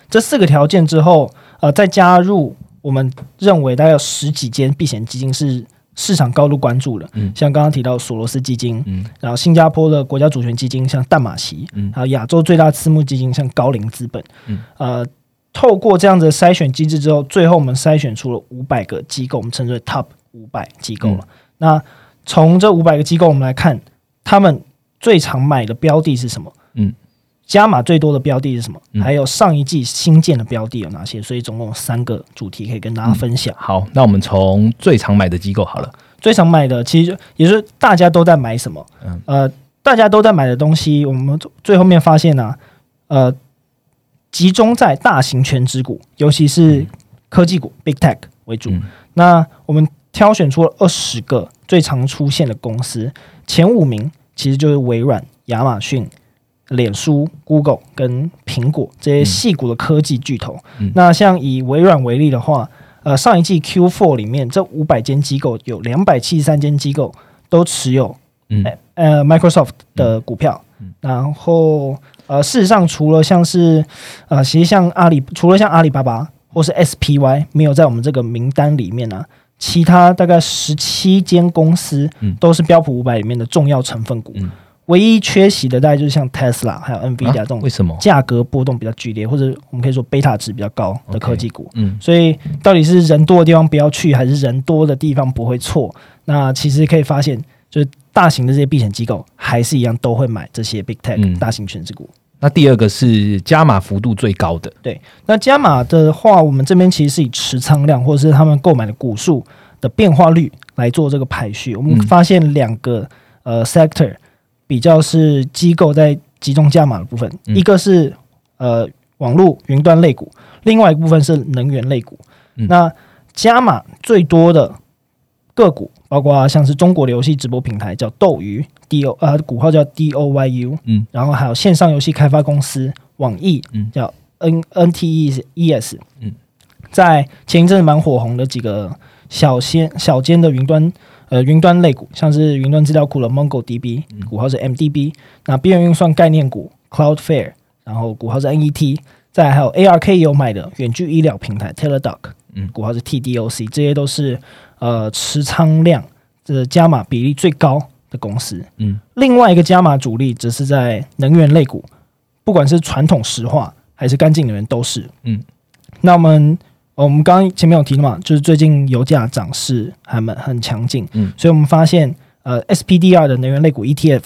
这四个条件之后，呃，再加入我们认为大概有十几间避险基金是市场高度关注的，嗯，像刚刚提到索罗斯基金，嗯，然后新加坡的国家主权基金像淡马锡，嗯，还有亚洲最大私募基金像高瓴资本，嗯，呃，透过这样的筛选机制之后，最后我们筛选出了五百个机构，我们称之为 Top 五百机构了。那从这五百个机构，我们来看他们最常买的标的是什么？嗯。加码最多的标的是什么？还有上一季新建的标的有哪些？所以总共有三个主题可以跟大家分享。好，那我们从最常买的机构好了。最常买的其实也是大家都在买什么？呃，大家都在买的东西，我们最后面发现呢，呃，集中在大型全职股，尤其是科技股 （Big Tech） 为主。那我们挑选出了二十个最常出现的公司，前五名其实就是微软、亚马逊。脸书、Google 跟苹果这些细股的科技巨头，那像以微软为例的话，呃，上一季 Q4 里面这五百间机构有两百七十三间机构都持有，呃，Microsoft 的股票。然后，呃，事实上，除了像是，呃，其实像阿里，除了像阿里巴巴或是 SPY 没有在我们这个名单里面呢，其他大概十七间公司都是标普五百里面的重要成分股。唯一缺席的大概就是像 Tesla 还有 NVIDIA 这种，为什么价格波动比较剧烈，或者我们可以说贝塔值比较高的科技股？嗯，所以到底是人多的地方不要去，还是人多的地方不会错？那其实可以发现，就是大型的这些避险机构还是一样都会买这些 Big Tech 大型全值股。那第二个是加码幅度最高的，对。那加码的话，我们这边其实是以持仓量或者是他们购买的股数的变化率来做这个排序。我们发现两个呃 sector。比较是机构在集中加码的部分，一个是呃网络云端类股，另外一部分是能源类股。那加码最多的个股，包括像是中国的游戏直播平台叫斗鱼 D O 呃股号叫 D O Y U，嗯，然后还有线上游戏开发公司网易，嗯。叫 N N T E E S，嗯，在前一阵子蛮火红的几个小先小间的云端呃云端类股，像是云端资料库的 MongoDB，股号是 M D B，那边缘运算概念股 Cloudflare，然后股号是 N E T，再来还有 A R K 也有买的远距医疗平台 Teladoc，嗯股号是 T D O C，这些都是呃持仓量这加码比例最高的公司。嗯，另外一个加码主力则是在能源类股，不管是传统石化还是干净能源都是。嗯，那我们呃我们刚刚前面有提到嘛，就是最近油价涨势还蛮很强劲，嗯，所以我们发现呃 SPDR 的能源类股 ETF，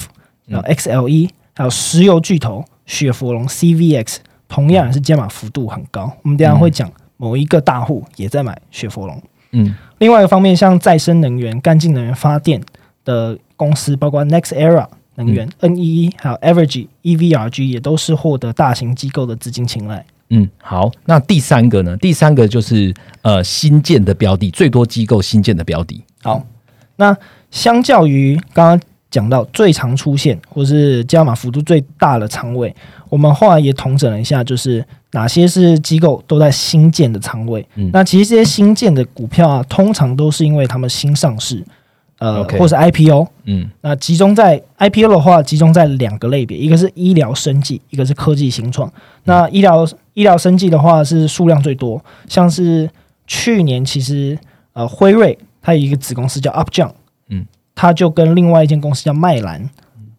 然后 XLE，、还有石油巨头雪佛龙 CVX，同样也是加码幅度很高。我们等一下会讲某一个大户也在买雪佛龙。嗯另外一个方面，像再生能源、干净能源发电的公司，包括 Next Era 能源、NEE，还有 Average、EVRG，也都是获得大型机构的资金青睐。嗯，好，那第三个呢？第三个就是呃新建的标的，最多机构新建的标的。好，那相较于刚刚讲到最常出现或是加码幅度最大的仓位，我们后来也统整了一下，就是哪些是机构都在新建的仓位。嗯那其实这些新建的股票啊，通常都是因为他们新上市，呃或是 IPO。嗯那集中在 IPO 的话，集中在两个类别，一个是医疗生技，一个是科技新创。那医疗医疗生技的话是数量最多，像是去年其实呃辉瑞它有一个子公司叫 Upjohn，嗯，它就跟另外一间公司叫麦兰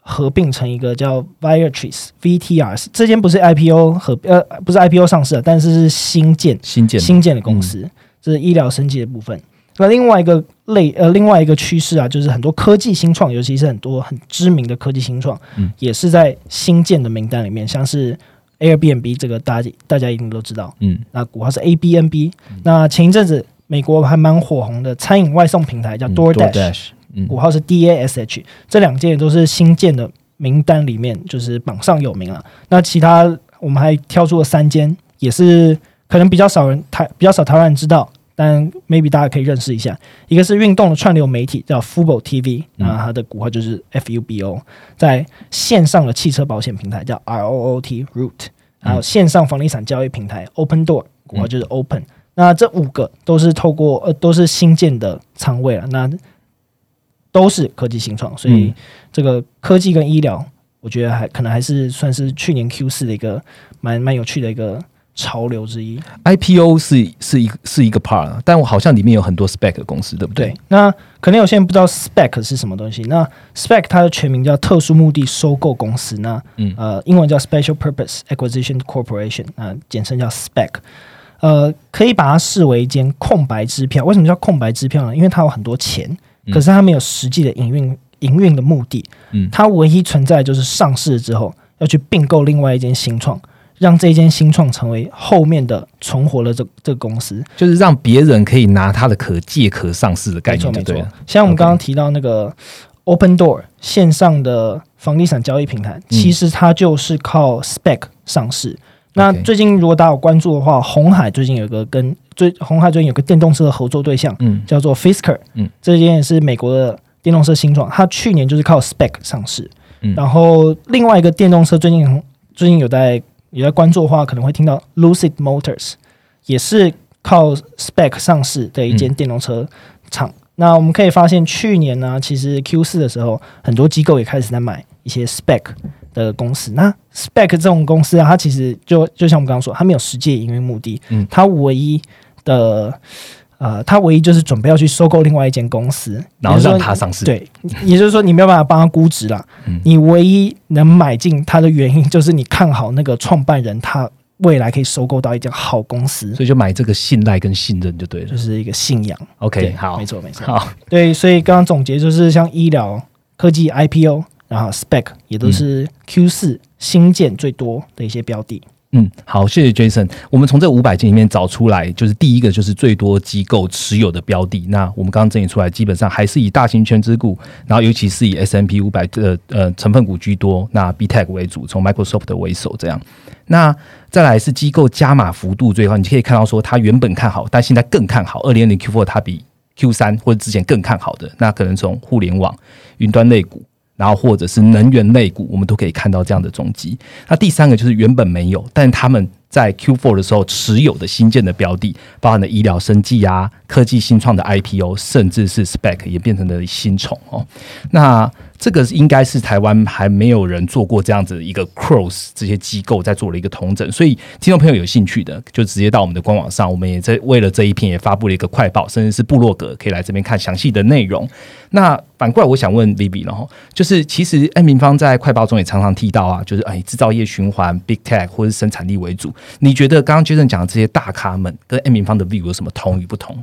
合并成一个叫 Viatris VTRs，这间不是 IPO 合呃不是 IPO 上市的，但是是新建新建新建的公司，这是医疗生技的部分。那另外一个类呃，另外一个趋势啊，就是很多科技新创，尤其是很多很知名的科技新创，嗯。也是在新建的名单里面，像是 Airbnb 这个大家大家一定都知道，嗯。那股号是 ABNB、那前一阵子美国还蛮火红的餐饮外送平台叫嗯 DoorDash，、嗯。股号是 DASH，这两件也都是新建的名单里面，就是榜上有名了。那其他我们还挑出了三间，也是可能比较少人台比较少台湾人知道，但 maybe 大家可以认识一下。一个是运动的串流媒体叫 Fubo TV，嗯那它的股号就是 FUBO，在线上的汽车保险平台叫 ROOT Root，还有线上房地产交易平台 Open Door，股号就是 Open。那这五个都是透过呃都是新建的仓位了，那都是科技新创，所以嗯这个科技跟医疗，我觉得还可能还是算是去年 Q 四的一个蛮蛮有趣的一个潮流之一。IPO 是是一个是一个 part，啊但我好像里面有很多 spec 的公司，对不对？对，那可能有些人不知道 spec 是什么东西。那 spec 它的全名叫特殊目的收购公司，那嗯呃英文叫 Special Purpose Acquisition Corporation，那简称叫 spec。呃，可以把它视为一间空白支票。为什么叫空白支票呢？因为它有很多钱，嗯可是它没有实际的营运营运的目的。嗯它唯一存在就是上市之后要去并购另外一间新创，让这间新创成为后面的存活了这这个公司。就是让别人可以拿它的可借可上市的概没错没错。像我们刚刚提到那个 Open Door 线上的房地产交易平台，嗯。其实它就是靠 Spec 上市。那最近如果大家有关注的话，红海最近有一个跟最红海最近有个电动车的合作对象嗯。叫做 Fisker，嗯，这间也是美国的电动车新创，它去年就是靠 Spec 上市。嗯。然后另外一个电动车最近最近有在有在关注的话，可能会听到 Lucid Motors，也是靠 Spec 上市的一间电动车厂。那我们可以发现，去年呢，其实 Q 四的时候，很多机构也开始在买一些 Spec 的公司。那 Spec 这种公司啊，它其实就就像我们刚刚说，它没有实际营运目的，嗯它唯一的呃，他唯一就是准备要去收购另外一间公司，然后让它上市对，也就是说你没有办法帮他估值啦。嗯你唯一能买进它的原因，就是你看好那个创办人，他未来可以收购到一家好公司，所以就买这个信赖跟信任就对了就。是一个信仰。OK，好没，错没错。好，对，所以刚刚总结就是像医疗、科技、IPO，然后 Spec 也都是 Q 四新建最多的一些标的。嗯，嗯好，谢谢 Jason。我们从这五百件里面找出来，就是第一个就是最多机构持有的标的。那我们刚刚整理出来，基本上还是以大型全资股，然后尤其是以 S M P 五百的呃成分股居多，那 B Tech 为主，从 Microsoft 为首这样。那再来是机构加码幅度最高，你可以看到说它原本看好，但现在更看好。二零二零 Q four 它比 Q 三或者之前更看好的，那可能从互联网、云端类股，然后或者是能源类股，我们都可以看到这样的踪迹。那第三个就是原本没有，但他们在 Q four 的时候持有的新建的标的，包含了医疗、生技啊、科技新创的 IPO，甚至是 Spec 也变成了新宠哦。那这个应该是台湾还没有人做过这样子一个 cross 这些机构在做了一个同整，所以听众朋友有兴趣的就直接到我们的官网上，我们也在为了这一篇也发布了一个快报，甚至是部落格可以来这边看详细的内容。那反过来，我想问 Vivi 了哈，就是其实 N 平方在快报中也常常提到啊，就是哎制造业循环、Big Tech 或是生产力为主。你觉得刚刚 Jason 讲的这些大咖们跟 N 平方的 view 有什么同与不同？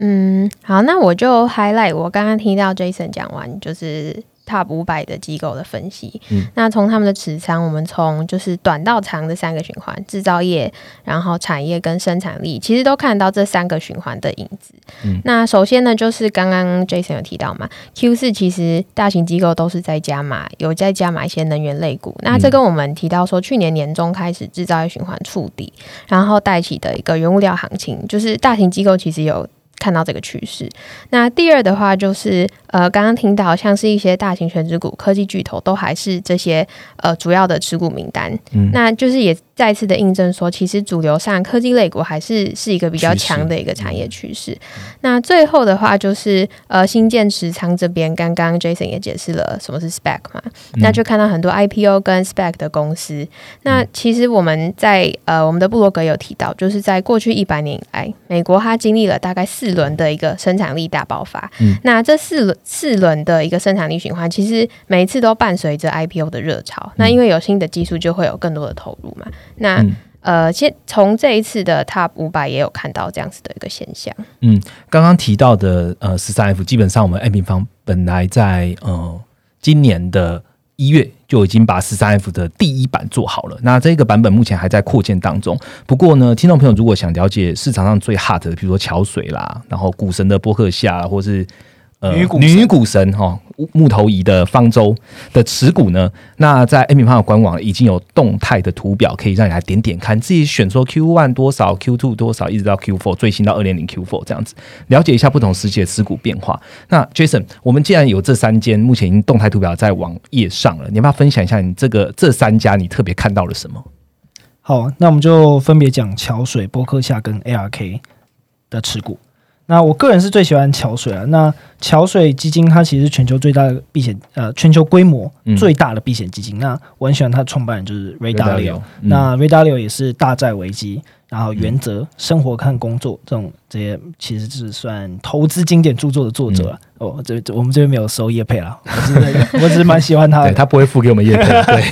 嗯，好，那我就 highlight 我刚刚听到 Jason 讲完，就是。Top 五百的机构的分析，嗯，那从他们的持仓，我们从就是短到长的三个循环，制造业，然后产业跟生产力，其实都看到这三个循环的影子。嗯，那首先呢，就是刚刚 Jason 有提到嘛，Q 四其实大型机构都是在加码，有在加码一些能源类股。那这跟我们提到说，去年年中开始制造业循环触底，然后带起的一个原物料行情，就是大型机构其实有。看到这个趋势，那第二的话就是，呃，刚刚听到像是一些大型全职股、科技巨头都还是这些呃主要的持股名单，嗯，那就是也。再次的印证说，其实主流上科技类股还是是一个比较强的一个产业趋势。那最后的话就是，呃，新建持仓这边，刚刚 Jason 也解释了什么是 Spec 嘛，那就看到很多 IPO 跟 Spec 的公司。那其实我们在呃我们的布罗格有提到，就是在过去一百年以来，美国它经历了大概四轮的一个生产力大爆发。那这四轮四轮的一个生产力循环，其实每一次都伴随着 IPO 的热潮。那因为有新的技术，就会有更多的投入嘛。那呃，先从这一次的 Top 五百也有看到这样子的一个现象。嗯，刚刚提到的呃十三 F，基本上我们 A 平方本来在呃今年的一月就已经把十三 F 的第一版做好了。那这个版本目前还在扩建当中。不过呢，听众朋友如果想了解市场上最 hot 的，比如说桥水啦，然后股神的波克夏，或是女女股神哈木头仪的方舟的持股呢？那在 A 米方的官网已经有动态的图表，可以让你来点点看，自己选说 Q one 多少，Q two 多少，一直到 Q four 最新到二点零 Q four 这样子，了解一下不同时期的持股变化。那 Jason，我们既然有这三间，目前已经动态图表在网页上了，你要不要分享一下你这个这三家你特别看到了什么？好，那我们就分别讲桥水、波克夏跟 ARK 的持股。那我个人是最喜欢桥水啊。那桥水基金它其实是全球最大的避险，呃，全球规模最大的避险基金。那我很喜欢它的创办人就是 Ray Dalio。那 Ray Dalio 也是大债危机，然后原则、生活看工作这种这些，其实是算投资经典著作的作者。哦，这我们这边没有收叶配了，[laughs] 我只是我只是蛮喜欢他的。他不会付给我们叶配，[laughs] 对，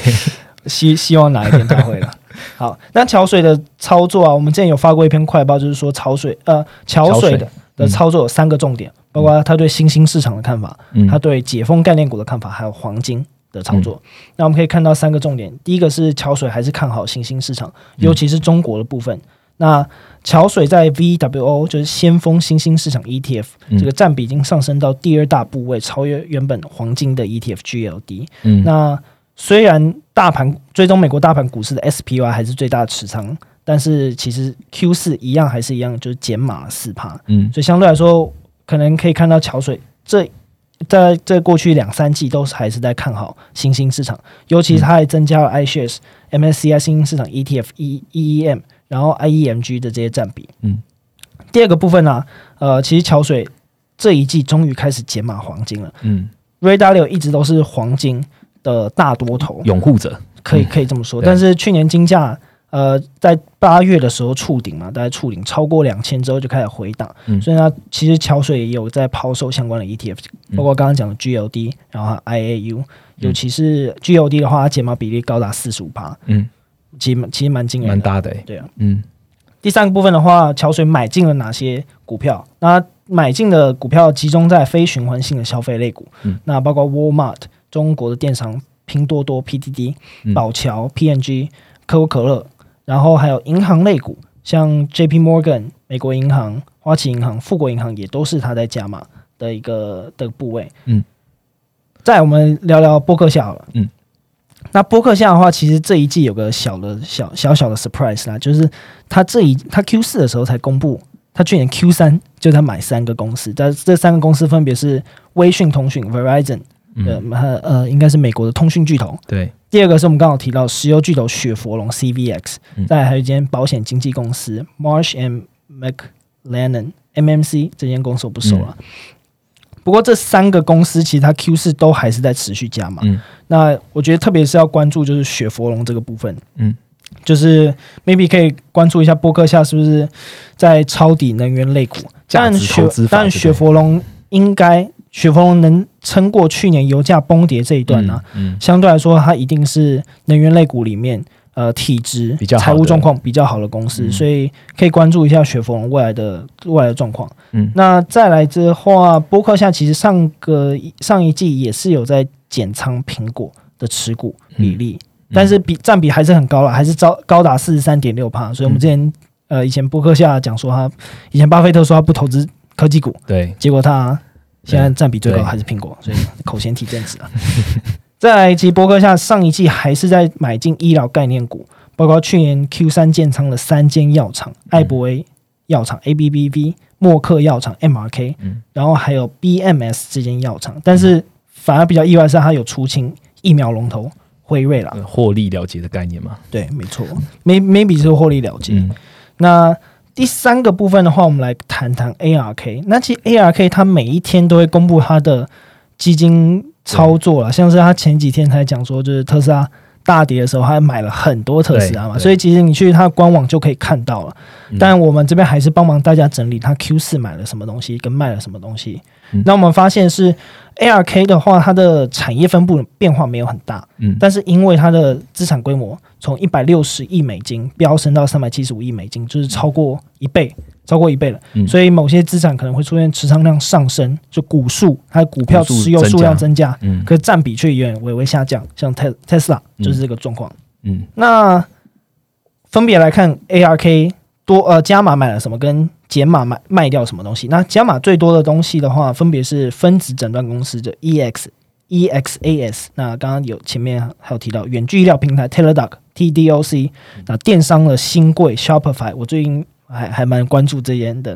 希希望哪一天他会了。[laughs] 好，那桥水的操作啊，我们之前有发过一篇快报，就是说桥水呃桥水的。的操作有三个重点，包括他对新兴市场的看法，他对解封概念股的看法，还有黄金的操作。那我们可以看到三个重点，第一个是桥水还是看好新兴市场，尤其是中国的部分。那桥水在 VWO 就是先锋新兴市场 ETF 这个占比已经上升到第二大部位，超越原本黄金的 ETF GLD。嗯，那虽然大盘追踪美国大盘股市的 SPY 还是最大的持仓。但是其实 Q 四一样还是一样，就是减码四趴，嗯，所以相对来说，可能可以看到桥水这在这过去两三季都是还是在看好新兴市场，尤其是它还增加了 iShares MSCI 新兴市场 ETF E EEM，然后 IEMG 的这些占比，嗯，第二个部分呢，呃，其实桥水这一季终于开始减码黄金了，嗯，Ray Dalio 一直都是黄金的大多头。拥护者，可以可以这么说，但是去年金价。呃，在八月的时候触顶嘛，大概触顶超过两千之后就开始回档，所以呢，其实桥水也有在抛售相关的 ETF，包括刚刚讲的 GLD，然后 IAU，尤其是 GLD 的话，它减码比例高达四十五趴，嗯，其实其实蛮惊人，蛮大的，对啊，嗯。第三个部分的话，桥水买进了哪些股票？那买进的股票集中在非循环性的消费类股，嗯，那包括 Walmart 中国的电商、拼多多 PDD、宝桥 PNG、可口可乐。然后还有银行类股，像 J.P. Morgan 美国银行、花旗银行、富国银行也都是它在加码的一个的部位。嗯，再我们聊聊波克夏好了。嗯，那波克夏的话，其实这一季有个小的小小小的 surprise 啦，就是它这一它 Q 四的时候才公布，它去年 Q 三就在买三个公司，但这三个公司分别是微讯通讯 Verizon，呃呃，应该是美国的通讯巨头。对，第二个是我们刚好提到石油巨头雪佛龙 CVX，再还有一间保险经纪公司 Marsh and McLennan MMC，这间公司我不熟了。不过这三个公司其实它 Q 四都还是在持续加嘛。嗯，那我觉得特别是要关注就是雪佛龙这个部分。嗯，就是 maybe 可以关注一下波克夏是不是在抄底能源类股。但雪但雪佛龙应该雪佛龙能撑过去年油价崩跌这一段呢？嗯，相对来说它一定是能源类股里面。呃，体质、财务状况比较好的公司，所以可以关注一下雪佛龙未来的未来的状况。嗯，那再来的话，波克夏其实上个上一季也是有在减仓苹果的持股比例，但是比占比还是很高了，还是高高达四十三点六帕。所以我们之前呃以前波克夏讲说他以前巴菲特说他不投资科技股，对，结果他现在占比最高还是苹果，所以口嫌体正直啊。再来一期博客下，上一季还是在买进医疗概念股，包括去年 Q 三建仓的三间药厂：艾博 A 药厂、ABBV、默克药厂、MRK，然后还有 BMS 这间药厂。但是反而比较意外是，它有出清疫苗龙头辉瑞了，获利了结的概念吗？对，没错，maybe 是获利了结。那第三个部分的话，我们来谈谈 ARK。那其实 ARK 它每一天都会公布它的基金。操作了，像是它前几天才讲说，就是特斯拉大跌的时候，它买了很多特斯拉嘛，所以其实你去他官网就可以看到了。但我们这边还是帮忙大家整理它 Q 四买了什么东西，跟卖了什么东西。那我们发现是 ARK 的话，它的产业分布变化没有很大，嗯，但是因为它的资产规模从一百六十亿美金飙升到三百七十五亿美金，就是超过一倍。超过一倍了，所以某些资产可能会出现持仓量上升，就股数它的股票持有数量增加，嗯，可占比却远远微微下降，像特特斯拉就是这个状况，嗯，那分别来看，ARK 多呃加码买了什么，跟减码卖卖掉什么东西？那加码最多的东西的话，分别是分子诊断公司的 EX EXAS，那刚刚有前面还有提到远距医疗平台 Teladoc TDOC，那电商的新贵 Shopify，我最近。还还蛮关注这边的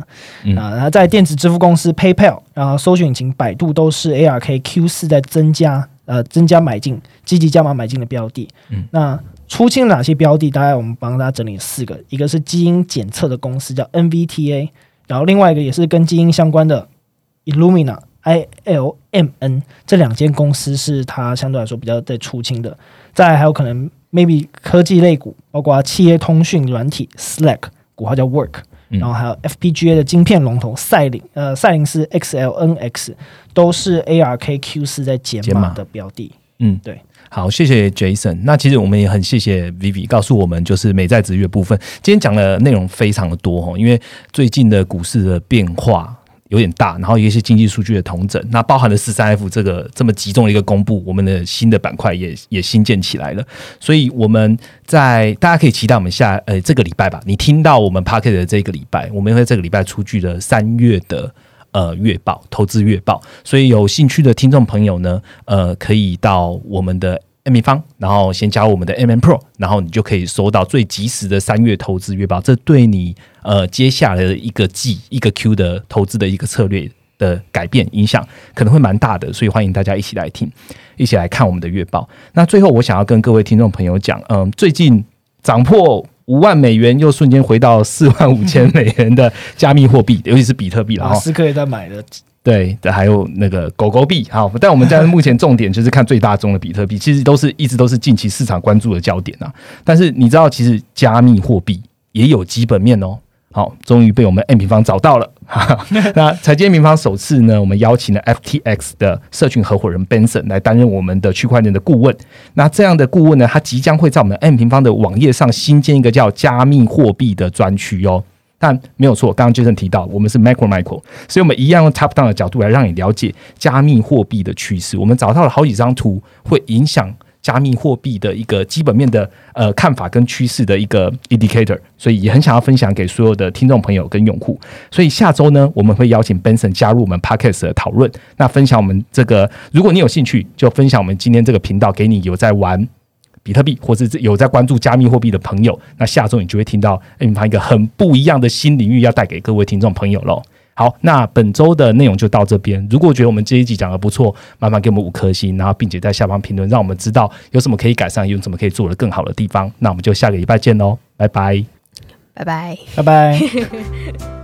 啊，然后在电子支付公司 PayPal，然后搜索引擎百度都是 ARK Q 四在增加呃增加买进积极加码买进的标的。嗯，那出清哪些标的？大概我们帮大家整理四个，一个是基因检测的公司叫 NVTA，然后另外一个也是跟基因相关的 Illumina ILMN，这两间公司是它相对来说比较在出清的。再还有可能 maybe 科技类股，包括企业通讯软体 Slack。股号叫 Work，然后还有 FPGA 的晶片龙头赛灵，呃，赛灵思 XLNX 都是 ARKQ 四在解码的标的。嗯，对。好，谢谢 Jason。那其实我们也很谢谢 Vivi 告诉我们，就是美债值月部分，今天讲的内容非常的多哈，因为最近的股市的变化。有点大，然后一些经济数据的同整，那包含了四三 F 这个这么集中的一个公布，我们的新的板块也也新建起来了。所以我们在大家可以期待我们下呃这个礼拜吧，你听到我们 p a r k e t 的这个礼拜，我们会这个礼拜出具的三月的呃月报，投资月报。所以有兴趣的听众朋友呢，呃，可以到我们的。M 平方，然后先加入我们的 M M Pro，然后你就可以收到最及时的三月投资月报。这对你呃接下来的一个季一个 Q 的投资的一个策略的改变影响可能会蛮大的，所以欢迎大家一起来听，一起来看我们的月报。那最后我想要跟各位听众朋友讲，嗯，最近涨破五万美元，又瞬间回到四万五千美元的加密货币，尤其是比特币了哈。斯克也在买的。对的，还有那个狗狗币，好，但我们在目前重点就是看最大宗的比特币，其实都是一直都是近期市场关注的焦点啊。但是你知道，其实加密货币也有基本面哦。好，终于被我们 M 平方找到了。[laughs] 那财经平方首次呢，我们邀请了 FTX 的社群合伙人 Benson 来担任我们的区块链的顾问。那这样的顾问呢，他即将会在我们 M 平方的网页上新建一个叫加密货币的专区哦。但没有错，刚刚 Jason 提到，我们是 Macro Micro，所以我们一样用 Top Down 的角度来让你了解加密货币的趋势。我们找到了好几张图，会影响加密货币的一个基本面的呃看法跟趋势的一个 indicator，所以也很想要分享给所有的听众朋友跟用户。所以下周呢，我们会邀请 Benson 加入我们 Podcast 的讨论，那分享我们这个，如果你有兴趣，就分享我们今天这个频道给你有在玩。比特币，或者有在关注加密货币的朋友，那下周你就会听到 M 方一个很不一样的新领域要带给各位听众朋友喽。好，那本周的内容就到这边。如果觉得我们这一集讲的不错，麻烦给我们五颗星，然后并且在下方评论，让我们知道有什么可以改善，有什么可以做的更好的地方。那我们就下个礼拜见喽，拜拜，拜拜。拜拜。[laughs]